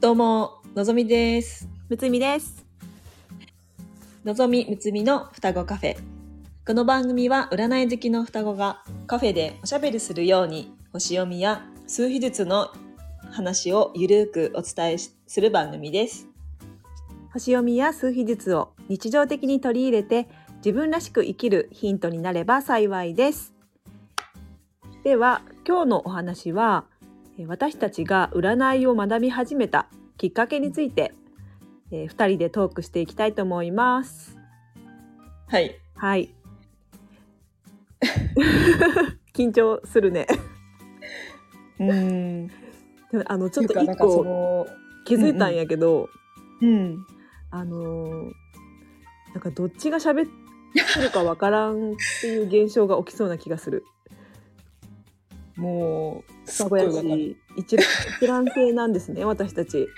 どうも、のぞみです。むつみです。のぞみむつみの双子カフェ。この番組は占い好きの双子がカフェでおしゃべりするように星読みや数秘術の話をゆるくお伝えしする番組です。星読みや数秘術を日常的に取り入れて自分らしく生きるヒントになれば幸いです。では今日のお話はえー私たちが占いを学び始めたきっかけについて、えー、2人でトークしていきたいと思います。はい。はい。緊張するね。うーん。あのちょっと一個の、気づいたんやけど、うん。あのーなんかどっちが喋ってるかわからんっていう現象が起きそうな気がする。もう、一覧性なんですね私たち。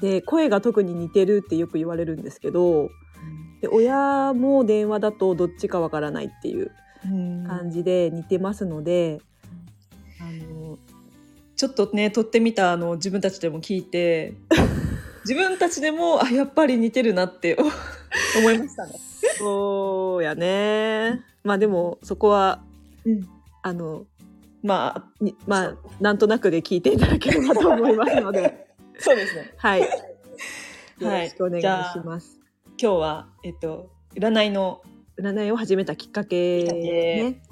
で声が特に似てるってよく言われるんですけどで親も電話だとどっちかわからないっていううん感じで似てますので、あのちょっとね撮ってみたあの自分たちでも聞いて 自分たちでもあやっぱり似てるなって 思いましたね。そうやねまあでもそこはうん、あのまあにまあなんとなくで聞いていただければと思いますので。そうですね。はい。よはいろしくお願いします。今日はえっと占いの占いを始めたきっかけね。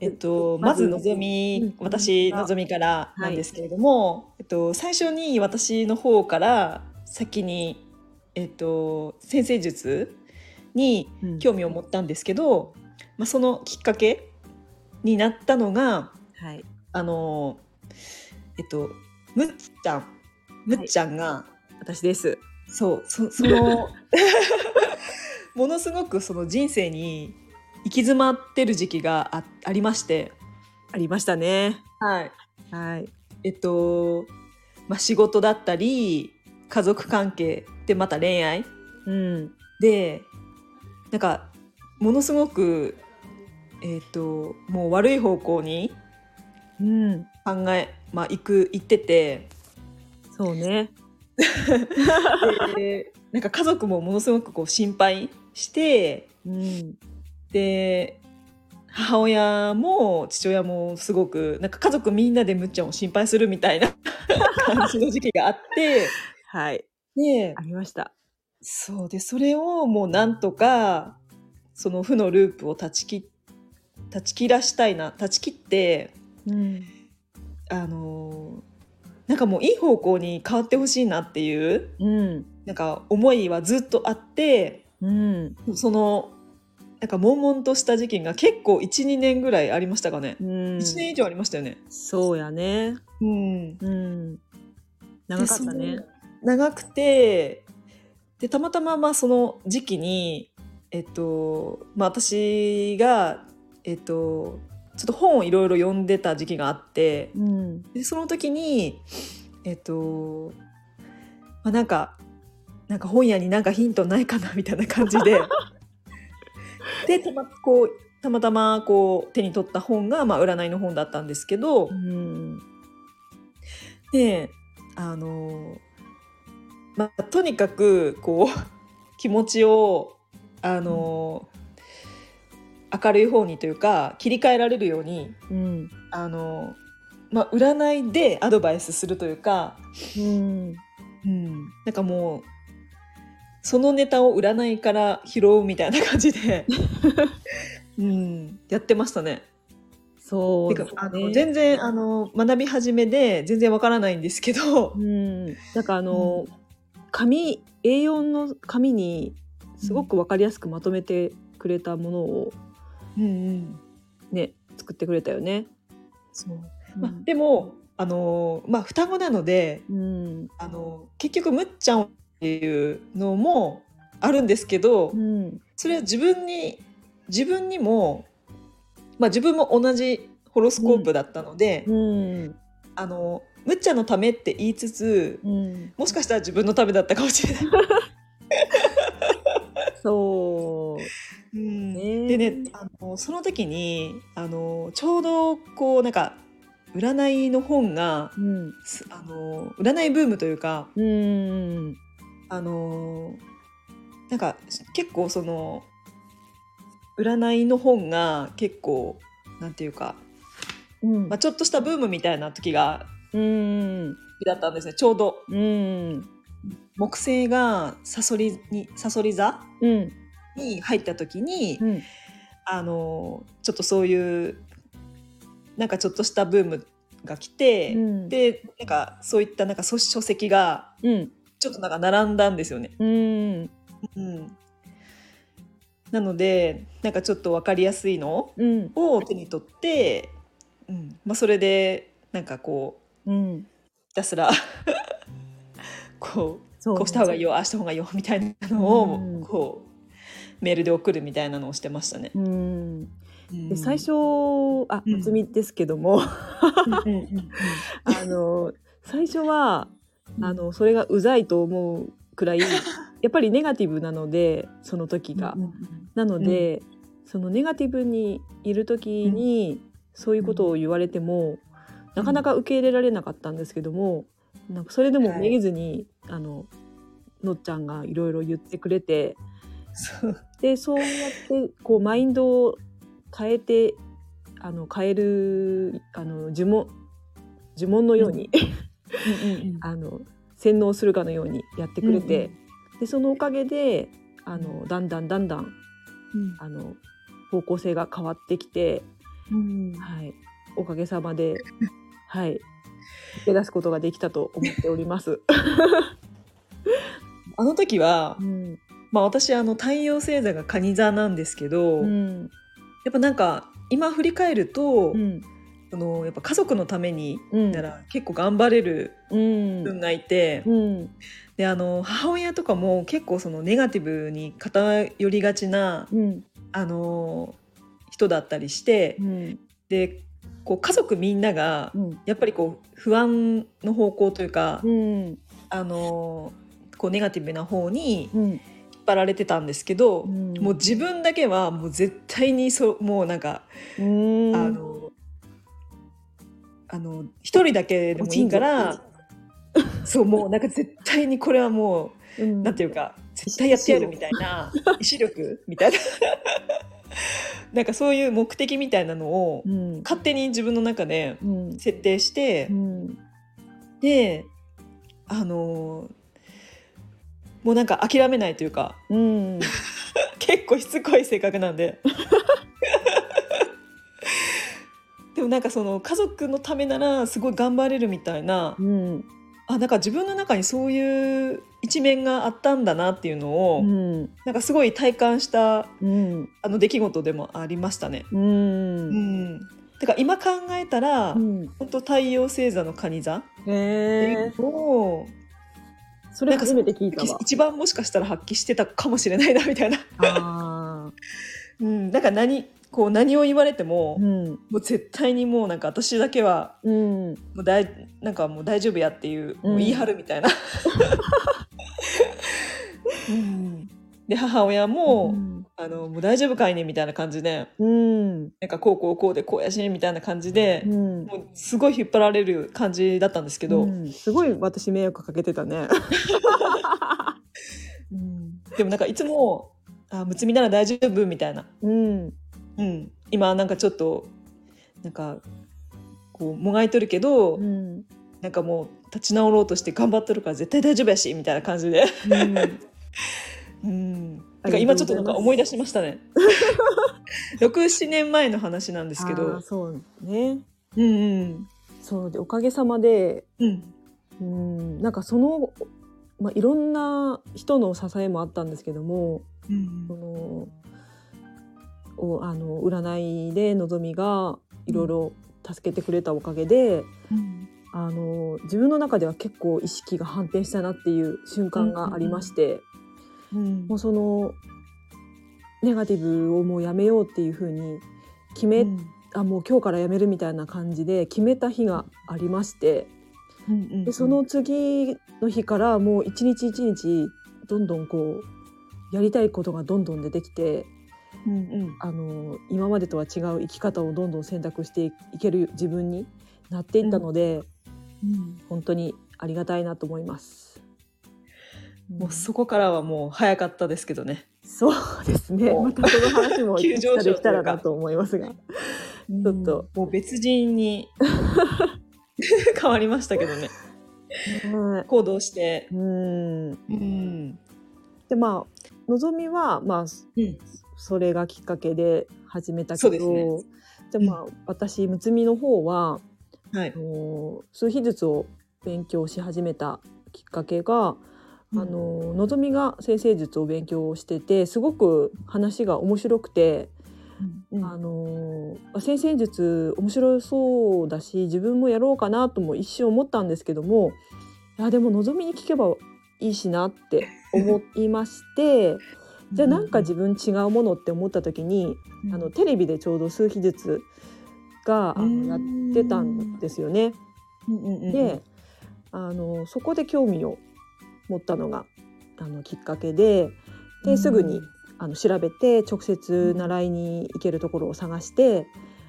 えっとまずのぞみ、うん。私のぞみからなんですけれども、えっと最初に私の方から先にえっと先生術にうん。興味を持ったんですけど、まあそのきっかけになったのがはいあのえっとむっちゃんむっちゃんが、私です。そうそそのものすごくその人生に行き詰まってる時期があありまして、ありましたね。はい、はい。えっと、まあ、仕事だったり家族関係でまた恋愛うん。でなんかものすごくえっともう悪い方向にうん。考え、まあ、行く行っててそうね。でなんか家族もものすごくこう心配してうん。で母親も父親もすごくなんか家族みんなでむっちゃんを心配するみたいな 感じの時期があってはい。でありました。そうでそれをもうなんとかその負のループを断ち切断ち切らしたいな断ち切ってうん。あのなんかもういい方向に変わってほしいなっていううん。なんか思いはずっとあってうん。そのなんか悶々とした時期が結構12年ぐらいありましたかね、うん。1年以上ありましたよね。そうやね。うん、うん。長かったね。長くてでたまたままあその時期にえっとまあ私がえっとちょっと本をいろいろ読んでた時期があってうん。でその時にえっとまあなんかなんか本屋になんかヒントないかなみたいな感じで でたまこうたまたまこう手に取った本が、まあ、占いの本だったんですけど、うん。であのまあとにかくこう気持ちをあの、明るい方にというか切り替えられるようにうん。あの、まあ、占いでアドバイスするというか、うん。うん、なんかもうそのネタを占いから拾うみたいな感じで、うん、やってましたね。そうですてかあのね。全然あの学び始めで全然わからないんですけど、うん。なんかあの、紙 A4 の紙にすごくわかりやすくまとめてくれたものをうんうんね作ってくれたよね。そうまあ、でもあの、まあ、双子なのでうん。あの結局むっちゃんっていうのもあるんですけど、うん。それは自分に自分にも、まあ、自分も同じホロスコープだったので、うん。あのむっちゃんのためって言いつつうん。もしかしたら自分のためだったかもしれない。そう。うん。ねでねあのその時にあのちょうどこうなんか占いの本がうん。すあの占いブームというかうんあのなんか結構その占いの本が結構なんていうか、うん。まあ、ちょっとしたブームみたいな時がうんだったんですねちょうど。うん木星がサソリにサソリ座？うんに入った時に、うん。あのちょっとそういうなんかちょっとしたブームが来て、うん。でなんかそういったなんか書書籍がうん。ちょっとなんか並んだんですよね。うん。うん、なのでなんかちょっと分かりやすいのうん。を手に取って、うん。まあ、それでなんかこううん。ひたすら こうそこうした方がいいよああした方がいいよみたいなのを、うん。こうメールで送るみたいなのをしてましたね。うん。うん。で最初あうん。夏美ですけども、あの最初はあのそれがうざいと思うくらいやっぱりネガティブなのでその時が。なので、そのネガティブにいる時に、そういうことを言われても、なかなか受け入れられなかったんですけどもなんかそれでもめげずに、あののっちゃんがいろいろ言ってくれて でそうやってこうマインドを変えてあの変えるあの呪文呪文のように、あの洗脳するかのようにやってくれて、でそのおかげであのだんだんだんだんあの方向性が変わってきて、うん。はい、おかげさまで、はい、抜け出すことができたと思っております。あの時はう、ん、まあ、私あの太陽星座が蟹座なんですけど、うん、やっぱなんか今振り返ると、うん、あのやっぱ家族のためにうん、なら結構頑張れる分がいて、うん、であの母親とかも結構そのネガティブに偏りがちなうん、あの人だったりしてうん、でこう家族みんながうん、やっぱりこう不安の方向というか、うん、あのこうネガティブな方にうん、張られてたんですけど、うん。もう自分だけはもう絶対にそうもうなんか、うん、あのあの一人だけでもいいからそうもうなんか絶対にこれはもう、うん。なんていうか絶対やってやるみたいな意志力みたいな。なんかそういう目的みたいなのをうん、勝手に自分の中でうん、設定して、うん、であのもうなんか諦めないというかうん、結構しつこい性格なんで。でもなんかその家族のためならすごい頑張れるみたいなうん、あなんか自分の中にそういう一面があったんだなっていうのを、うん、なんかすごい体感したうん、あの出来事でもありましたね。う、うん。ん、だから今考えたら、うん、本当太陽星座の蟹座っていうのをそれ初めて聞いたわ。一番もしかしたら発揮してたかもしれないなみたいな、うん、なんか何こう何を言われても、うん、もう絶対にもうなんか私だけはうん、もう大なんかもう大丈夫やっていう,、うん。もう言い張るみたいな。うん。で母親も、あのもう大丈夫かいね？みたいな感じで。うん、なんかこうこうこうでこうやしみたいな感じで、うん、もうすごい引っ張られる感じだったんですけど、うん。すごい私迷惑かけてたね。うん。でもなんかいつも「あむつみなら大丈夫」みたいな、うん、うん、今なんかちょっとなんかこうもがいとるけど、うん、なんかもう立ち直ろうとして頑張っとるから絶対大丈夫やしみたいな感じで、うん、なんか今ちょっとなんか思い出しましたね。67年前の話なんですけあどーそうね。うんうん。そうでおかげさまで、うん。うん、なんかそのまあいろんな人の支えもあったんですけども、うんそのおあの占いでのぞみがいろいろ助けてくれたおかげで、うん。あの自分の中では結構意識が反転したなっていう瞬間がありまして、うんもうそのネガティブをもうやめようっていう風に決め、あもう今日からやめるみたいな感じで決めた日がありましてうんでその次の日からもう一日一日どんどんこうやりたいことがどんどん出てきてうんうん。あの今までとは違う生き方をどんどん選択していける自分になっていったので、うん。本当にありがたいなと思います。もうそこからはもう早かったですけどね。そうですね。またその話も急上昇できたらなと思いますが。ちょっともう別人に 変わりましたけどね。はい行動して。うん。うん。でまあのぞみはまあうん。それがきっかけで始めたけそうですねど、じゃあまあ、私むつみの方ははいあ。の数秘術を勉強し始めたきっかけが、あののぞみが先生術を勉強しててすごく話が面白くて、うん。あのあ先生術面白そうだし自分もやろうかなとも一瞬思ったんですけどもいやでものぞみに聞けばいいしなって思いましてじゃあなんか自分違うものって思った時に、あのテレビでちょうど数秘術がやってたんですよね。うんうんうん。であのそこで興味を持ったのがあのきっかけでですぐにあの調べて直接習いに行けるところを探して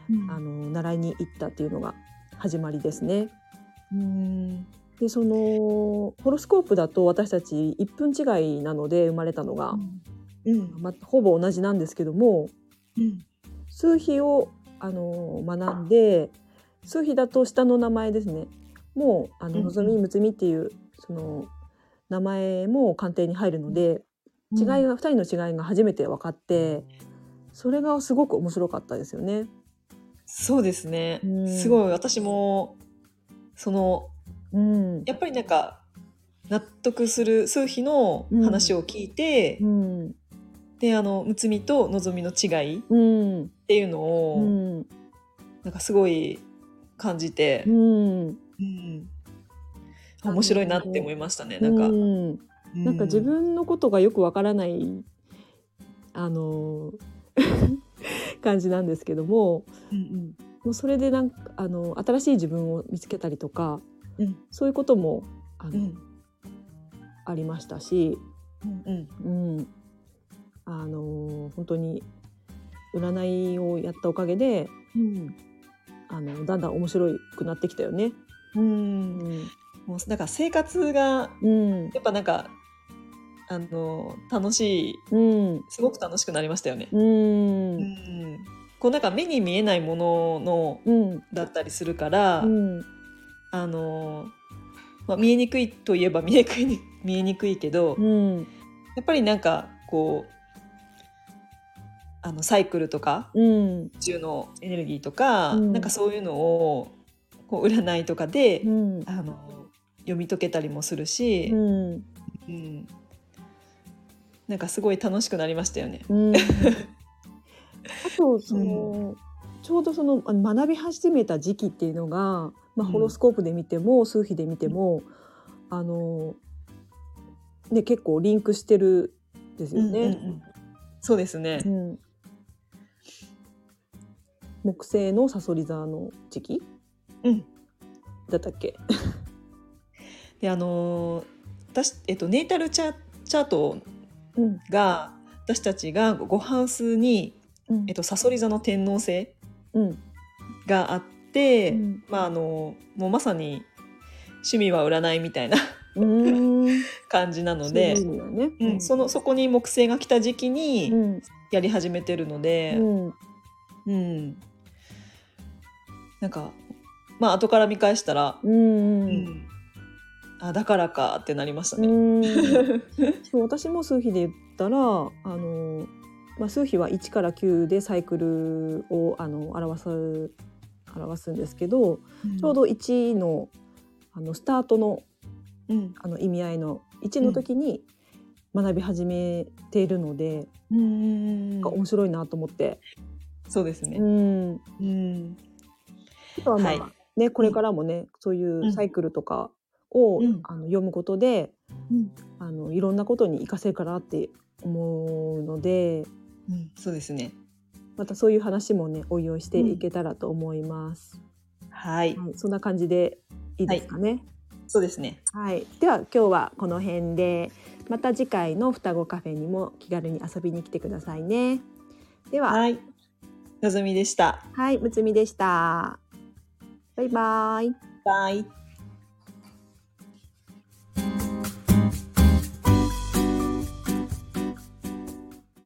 うん。あの習いに行ったっていうのが始まりですね。うん。でそのホロスコープだと私たち1分違いなので生まれたのが、うん。ま、ほぼ同じなんですけどもうん。数比をあの学んで数比だと下の名前ですね。もうあのうんのぞみむつみっていうその名前も鑑定に入るので、違いが2人の違いが初めて分かってそれがすごく面白かったですよね。そうですね。うん。すごい。私もそのうん。やっぱりなんか納得する数比の話を聞いて、うん。であのむつみとのぞみの違いっうん。ていうのを、うん。なんかすごい感じてう、ん。うん面白いなって思いましたね。なんか、うん。なんか自分のことがよくわからないあの 感じなんですけどもうんもうそれでなんかあの新しい自分を見つけたりとかうん。そういうこともあの、うん。ありましたし、うんうん、あの本当に占いをやったおかげでうん。あのだんだん面白くなってきたよね。ううんんもうなんか生活がうん。やっぱなんかあの楽しいうん。すごく楽しくなりましたよね。うん。うん。こうなんか目に見えないもののうん。だったりするから、うん。あの、まあ、見えにくいといえば見えにくい見えにくいけど、うん。やっぱりなんかこうあのサイクルとかうん。宇宙のエネルギーとか、うん。なんかそういうのをこう占いとかで、うん。あの読み解けたりもするし、うん。うん。なんかすごい楽しくなりましたよね。うん。あとその、ちょうどその学び始めた時期っていうのが、まあ、うん。ホロスコープで見ても、数比で見てもあの、ね、結構リンクしてるんですようんうんうね。ん。そうですね。う。ん。木星のさそり座の時期うん。だったっけ、であのー私、えっと、ネイタルチャチャートうん。が私たちが5ハウスに、うん。えっと、サソリ座の天王星うん。があって、うん。まああのもうまさに趣味は占いみたいな 感じなのでそのそこに木星が来た時期うにん。やり始めてるので、うん。うん。なんかまあ後から見返したら、うん。うんあだからかってなりましたね。うん。そう私も数比で言ったらあの、まあ、数比は1から9でサイクルをあの表す表すんですけど、ちょうど1のあのスタートのうん。あの意味合いの1の時に学び始めているので、うん面白いなと思って。そうですね。うん、うん。あとはまあ、はい。ねこれからもねそういうサイクルとかを、うんあの読むことでうんあのいろんなことに活かせるかなって思うのでうんそうですね。またそういう話もね応用していけたらと思います。はい、はい、そんな感じでいいですかね。そうですね。はい、では今日はこの辺でまた次回の双子カフェにも気軽に遊びに来てくださいね。では、はい、はい。のぞみでした。むつみでした。バイバイ。バイ。